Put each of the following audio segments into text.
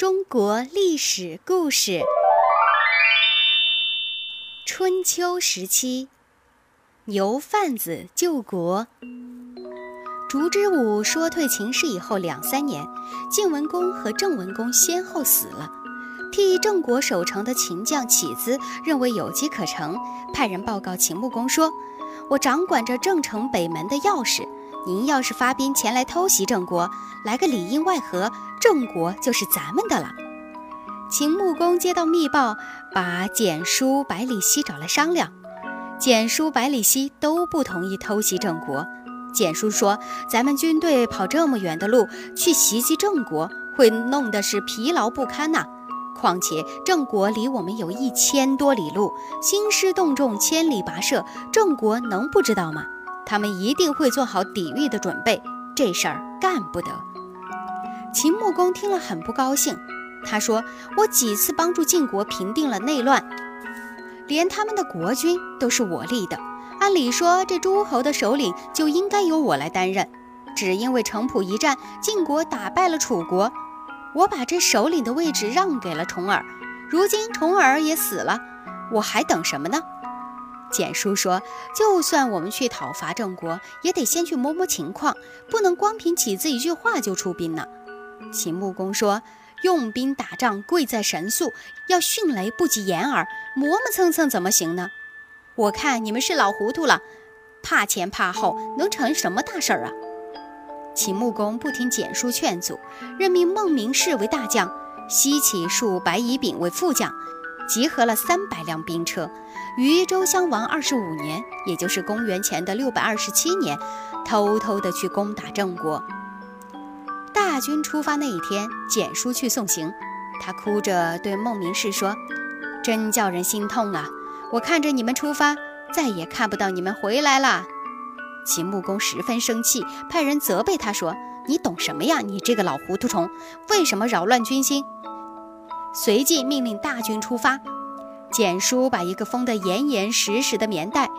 中国历史故事：春秋时期，牛贩子救国。烛之武说退秦氏以后两三年，晋文公和郑文公先后死了。替郑国守城的秦将乞资认为有机可乘，派人报告秦穆公说：“我掌管着郑城北门的钥匙。”您要是发兵前来偷袭郑国，来个里应外合，郑国就是咱们的了。秦穆公接到密报，把简书、百里奚找来商量。简书、百里奚都不同意偷袭郑国。简书说：“咱们军队跑这么远的路去袭击郑国，会弄得是疲劳不堪呐。况且郑国离我们有一千多里路，兴师动众，千里跋涉，郑国能不知道吗？”他们一定会做好抵御的准备，这事儿干不得。秦穆公听了很不高兴，他说：“我几次帮助晋国平定了内乱，连他们的国君都是我立的。按理说，这诸侯的首领就应该由我来担任。只因为城濮一战，晋国打败了楚国，我把这首领的位置让给了重耳。如今重耳也死了，我还等什么呢？”简叔说：“就算我们去讨伐郑国，也得先去摸摸情况，不能光凭起子一句话就出兵呢。”秦穆公说：“用兵打仗贵在神速，要迅雷不及掩耳，磨磨蹭蹭怎么行呢？我看你们是老糊涂了，怕前怕后，能成什么大事儿啊？”秦穆公不听简叔劝阻，任命孟明视为大将，西起数白乙丙为副将。集合了三百辆兵车，于周襄王二十五年，也就是公元前的六百二十七年，偷偷的去攻打郑国。大军出发那一天，简叔去送行，他哭着对孟明视说：“真叫人心痛啊！我看着你们出发，再也看不到你们回来了。”秦穆公十分生气，派人责备他说：“你懂什么呀？你这个老糊涂虫，为什么扰乱军心？”随即命令大军出发。简书把一个封得严严实实的棉袋，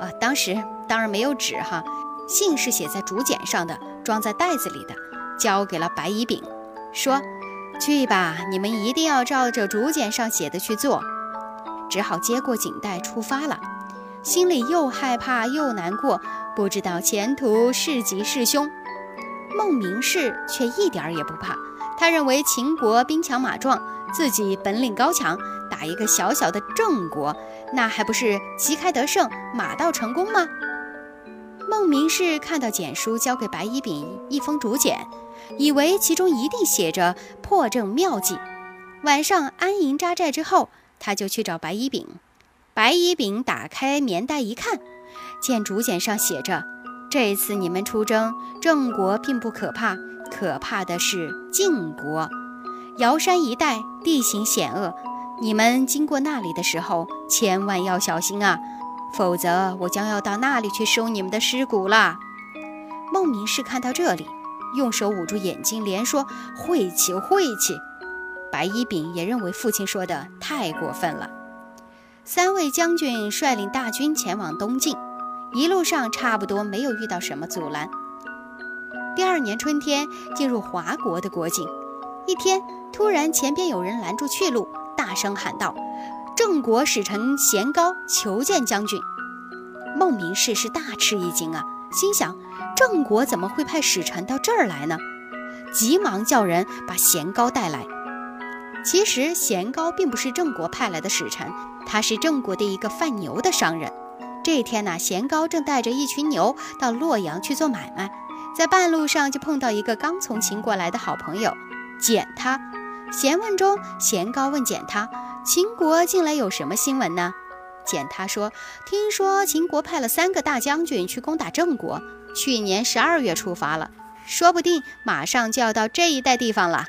呃，当时当然没有纸哈，信是写在竹简上的，装在袋子里的，交给了白乙丙，说：“去吧，你们一定要照着竹简上写的去做。”只好接过锦袋出发了，心里又害怕又难过，不知道前途是吉是凶。孟明视却一点儿也不怕，他认为秦国兵强马壮。自己本领高强，打一个小小的郑国，那还不是旗开得胜、马到成功吗？孟明视看到简书交给白乙丙一封竹简，以为其中一定写着破郑妙计。晚上安营扎寨之后，他就去找白乙丙。白乙丙打开棉袋一看，见竹简上写着：“这次你们出征，郑国并不可怕，可怕的是晋国。”瑶山一带地形险恶，你们经过那里的时候，千万要小心啊，否则我将要到那里去收你们的尸骨了。孟明视看到这里，用手捂住眼睛，连说晦气晦气。白乙丙也认为父亲说的太过分了。三位将军率领大军前往东晋，一路上差不多没有遇到什么阻拦。第二年春天，进入华国的国境，一天。突然，前边有人拦住去路，大声喊道：“郑国使臣贤高求见将军。”孟明视是大吃一惊啊，心想：郑国怎么会派使臣到这儿来呢？急忙叫人把贤高带来。其实贤高并不是郑国派来的使臣，他是郑国的一个贩牛的商人。这天呢，贤高正带着一群牛到洛阳去做买卖，在半路上就碰到一个刚从秦国来的好朋友，简他。闲问中，贤高问简他：“秦国近来有什么新闻呢？”简他说：“听说秦国派了三个大将军去攻打郑国，去年十二月出发了，说不定马上就要到这一带地方了。”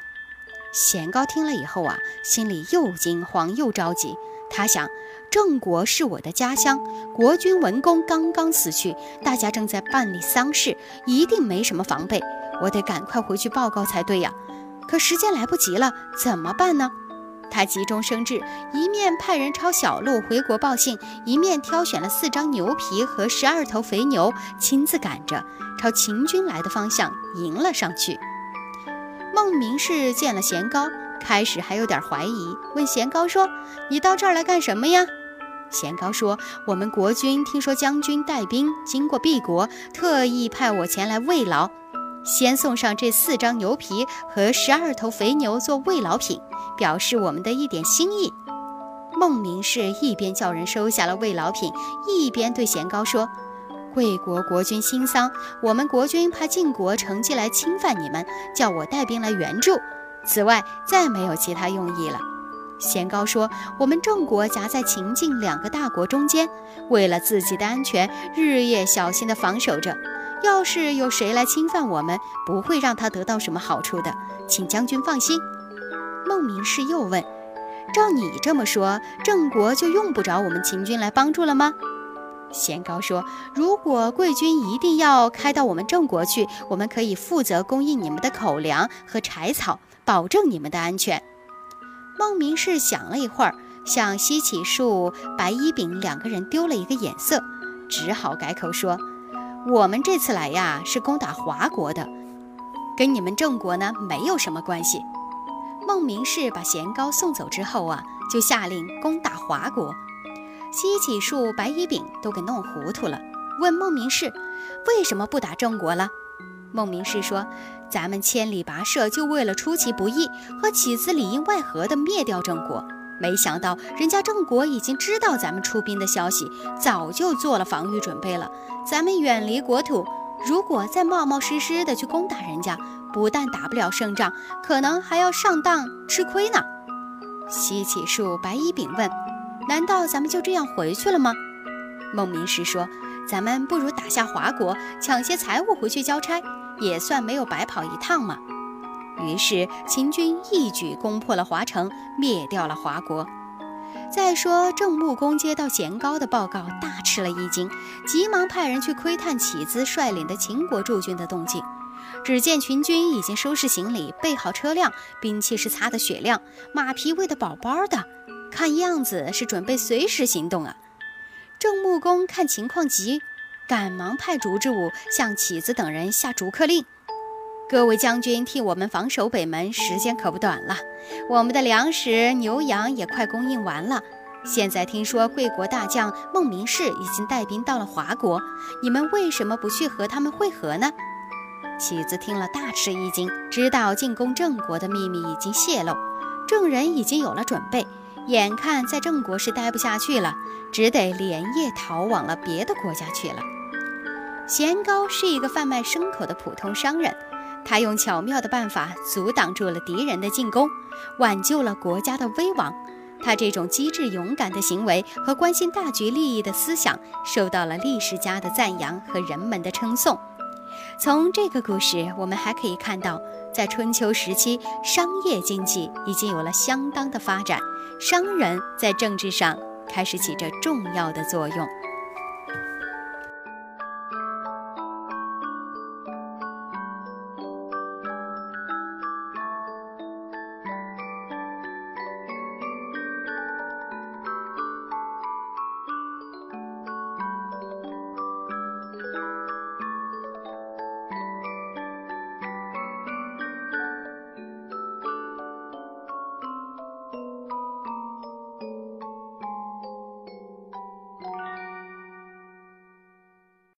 贤高听了以后啊，心里又惊慌又着急。他想：郑国是我的家乡，国君文公刚刚死去，大家正在办理丧事，一定没什么防备，我得赶快回去报告才对呀。可时间来不及了，怎么办呢？他急中生智，一面派人抄小路回国报信，一面挑选了四张牛皮和十二头肥牛，亲自赶着朝秦军来的方向迎了上去。孟明视见了贤高，开始还有点怀疑，问贤高说：“你到这儿来干什么呀？”贤高说：“我们国君听说将军带兵经过敝国，特意派我前来慰劳，先送上这四张牛皮和十二头肥牛做慰劳品，表示我们的一点心意。”孟明氏一边叫人收下了慰劳品，一边对贤高说：“贵国国君心丧，我们国君怕晋国乘机来侵犯你们，叫我带兵来援助。此外，再没有其他用意了。”贤高说：“我们郑国夹在秦晋两个大国中间，为了自己的安全，日夜小心地防守着。要是有谁来侵犯我们，不会让他得到什么好处的，请将军放心。”孟明氏又问。照你这么说，郑国就用不着我们秦军来帮助了吗？贤高说：“如果贵军一定要开到我们郑国去，我们可以负责供应你们的口粮和柴草，保证你们的安全。”孟明氏想了一会儿，向西起树、白衣饼两个人丢了一个眼色，只好改口说：“我们这次来呀，是攻打华国的，跟你们郑国呢没有什么关系。”孟明氏把贤高送走之后啊，就下令攻打华国。西起树、白乙丙都给弄糊涂了，问孟明氏为什么不打郑国了。孟明氏说：“咱们千里跋涉，就为了出其不意，和起子里应外合的灭掉郑国。没想到人家郑国已经知道咱们出兵的消息，早就做了防御准备了。咱们远离国土，如果再冒冒失失的去攻打人家。”不但打不了胜仗，可能还要上当吃亏呢。西起树白衣丙问：“难道咱们就这样回去了吗？”孟明师说：“咱们不如打下华国，抢些财物回去交差，也算没有白跑一趟嘛。”于是秦军一举攻破了华城，灭掉了华国。再说郑穆公接到贤高的报告，大吃了一惊，急忙派人去窥探起子率领的秦国驻军的动静。只见秦军已经收拾行李，备好车辆，兵器是擦得雪亮，马匹喂得饱饱的，看样子是准备随时行动啊。郑穆公看情况急，赶忙派烛之武向起子等人下逐客令：各位将军替我们防守北门，时间可不短了。我们的粮食、牛羊也快供应完了。现在听说贵国大将孟明氏已经带兵到了华国，你们为什么不去和他们会合呢？启子听了大吃一惊，知道进攻郑国的秘密已经泄露，郑人已经有了准备，眼看在郑国是待不下去了，只得连夜逃往了别的国家去了。贤高是一个贩卖牲口的普通商人，他用巧妙的办法阻挡住了敌人的进攻，挽救了国家的危亡。他这种机智勇敢的行为和关心大局利益的思想，受到了历史家的赞扬和人们的称颂。从这个故事，我们还可以看到，在春秋时期，商业经济已经有了相当的发展，商人在政治上开始起着重要的作用。